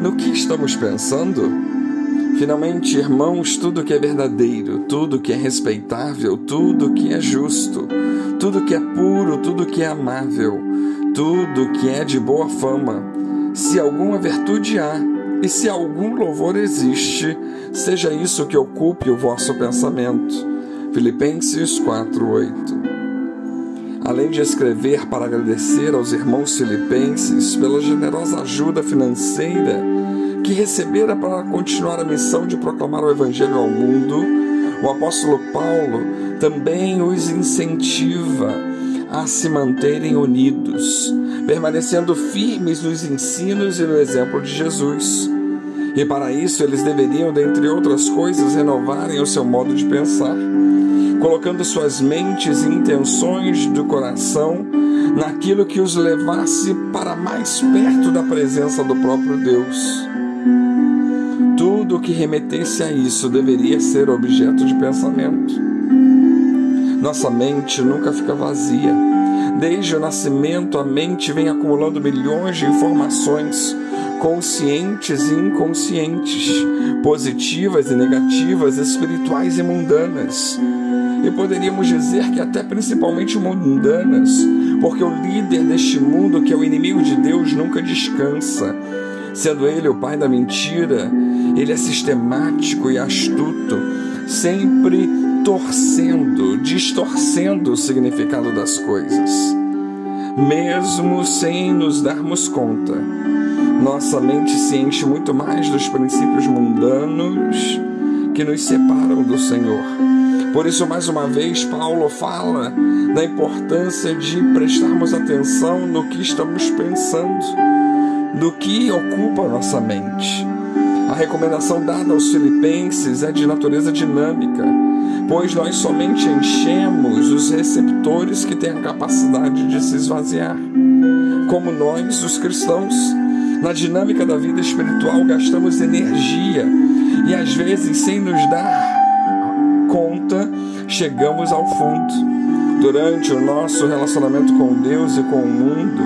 no que estamos pensando? Finalmente, irmãos, tudo que é verdadeiro, tudo que é respeitável, tudo que é justo, tudo que é puro, tudo que é amável, tudo que é de boa fama, se alguma virtude há e se algum louvor existe, seja isso que ocupe o vosso pensamento. Filipenses 4:8 além de escrever para agradecer aos irmãos filipenses pela generosa ajuda financeira que recebera para continuar a missão de proclamar o Evangelho ao mundo, o apóstolo Paulo também os incentiva a se manterem unidos, permanecendo firmes nos ensinos e no exemplo de Jesus. E para isso eles deveriam, dentre outras coisas, renovarem o seu modo de pensar colocando suas mentes e intenções do coração naquilo que os levasse para mais perto da presença do próprio Deus. Tudo que remetesse a isso deveria ser objeto de pensamento. Nossa mente nunca fica vazia. Desde o nascimento, a mente vem acumulando milhões de informações, conscientes e inconscientes, positivas e negativas, espirituais e mundanas e poderíamos dizer que até principalmente mundanas, porque o líder deste mundo, que é o inimigo de Deus, nunca descansa. Sendo ele o pai da mentira, ele é sistemático e astuto, sempre torcendo, distorcendo o significado das coisas. Mesmo sem nos darmos conta, nossa mente se enche muito mais dos princípios mundanos que nos separam do Senhor por isso, mais uma vez, Paulo fala da importância de prestarmos atenção no que estamos pensando, do que ocupa nossa mente. A recomendação dada aos filipenses é de natureza dinâmica, pois nós somente enchemos os receptores que têm a capacidade de se esvaziar. Como nós, os cristãos, na dinâmica da vida espiritual, gastamos energia e às vezes sem nos dar conta, chegamos ao fundo. Durante o nosso relacionamento com Deus e com o mundo,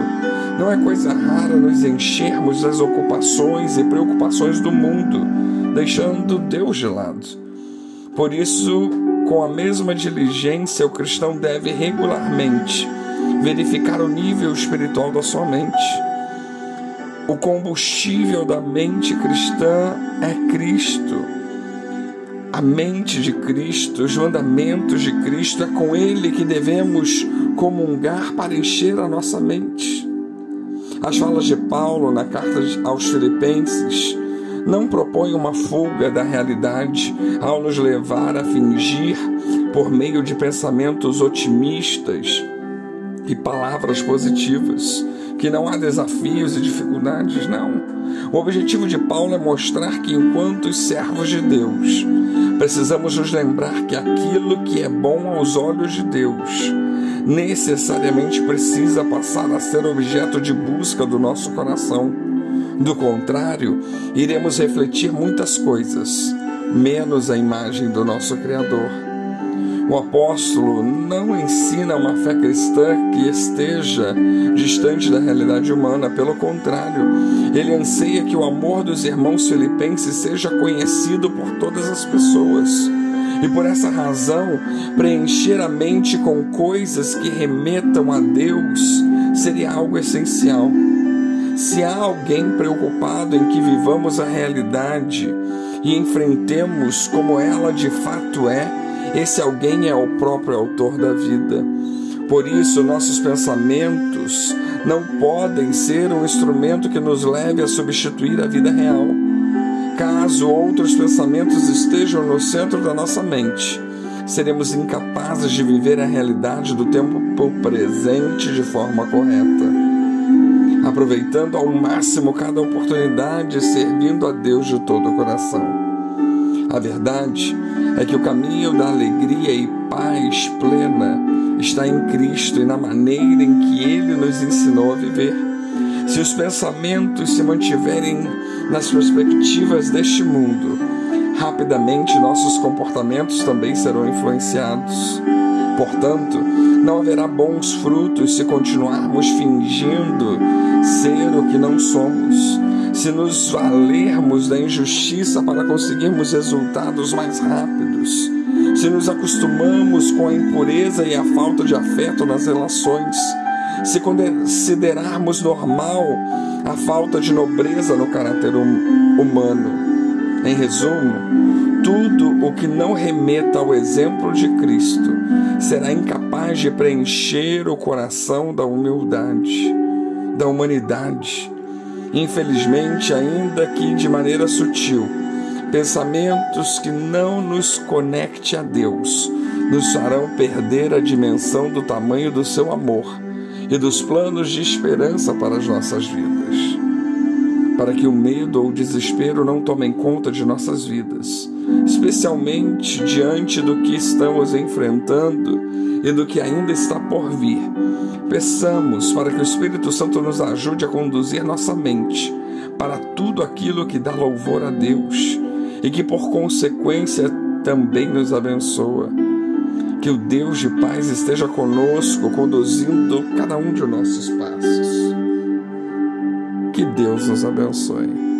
não é coisa rara nos enchermos das ocupações e preocupações do mundo, deixando Deus de lado. Por isso, com a mesma diligência, o cristão deve regularmente verificar o nível espiritual da sua mente. O combustível da mente cristã é Cristo a mente de Cristo, os mandamentos de Cristo, é com Ele que devemos comungar para encher a nossa mente. As falas de Paulo na carta aos Filipenses não propõem uma fuga da realidade ao nos levar a fingir, por meio de pensamentos otimistas e palavras positivas, que não há desafios e dificuldades, não. O objetivo de Paulo é mostrar que, enquanto servos de Deus, precisamos nos lembrar que aquilo que é bom aos olhos de Deus necessariamente precisa passar a ser objeto de busca do nosso coração. Do contrário, iremos refletir muitas coisas, menos a imagem do nosso Criador. O apóstolo não ensina uma fé cristã que esteja distante da realidade humana, pelo contrário, ele anseia que o amor dos irmãos filipenses seja conhecido por todas as pessoas. E por essa razão, preencher a mente com coisas que remetam a Deus seria algo essencial. Se há alguém preocupado em que vivamos a realidade e enfrentemos como ela de fato é, esse alguém é o próprio autor da vida. Por isso, nossos pensamentos não podem ser um instrumento que nos leve a substituir a vida real. Caso outros pensamentos estejam no centro da nossa mente, seremos incapazes de viver a realidade do tempo presente de forma correta. Aproveitando ao máximo cada oportunidade, servindo a Deus de todo o coração. A verdade é que o caminho da alegria e paz plena está em Cristo e na maneira em que Ele nos ensinou a viver. Se os pensamentos se mantiverem nas perspectivas deste mundo, rapidamente nossos comportamentos também serão influenciados. Portanto, não haverá bons frutos se continuarmos fingindo ser o que não somos. Se nos valermos da injustiça para conseguirmos resultados mais rápidos, se nos acostumamos com a impureza e a falta de afeto nas relações, se considerarmos normal a falta de nobreza no caráter hum, humano. Em resumo, tudo o que não remeta ao exemplo de Cristo será incapaz de preencher o coração da humildade, da humanidade. Infelizmente, ainda que de maneira sutil, pensamentos que não nos conecte a Deus nos farão perder a dimensão do tamanho do seu amor e dos planos de esperança para as nossas vidas. Para que o medo ou o desespero não tomem conta de nossas vidas, especialmente diante do que estamos enfrentando e do que ainda está por vir. Peçamos para que o Espírito Santo nos ajude a conduzir nossa mente para tudo aquilo que dá louvor a Deus e que, por consequência, também nos abençoa que o Deus de paz esteja conosco, conduzindo cada um de nossos passos. Que Deus nos abençoe.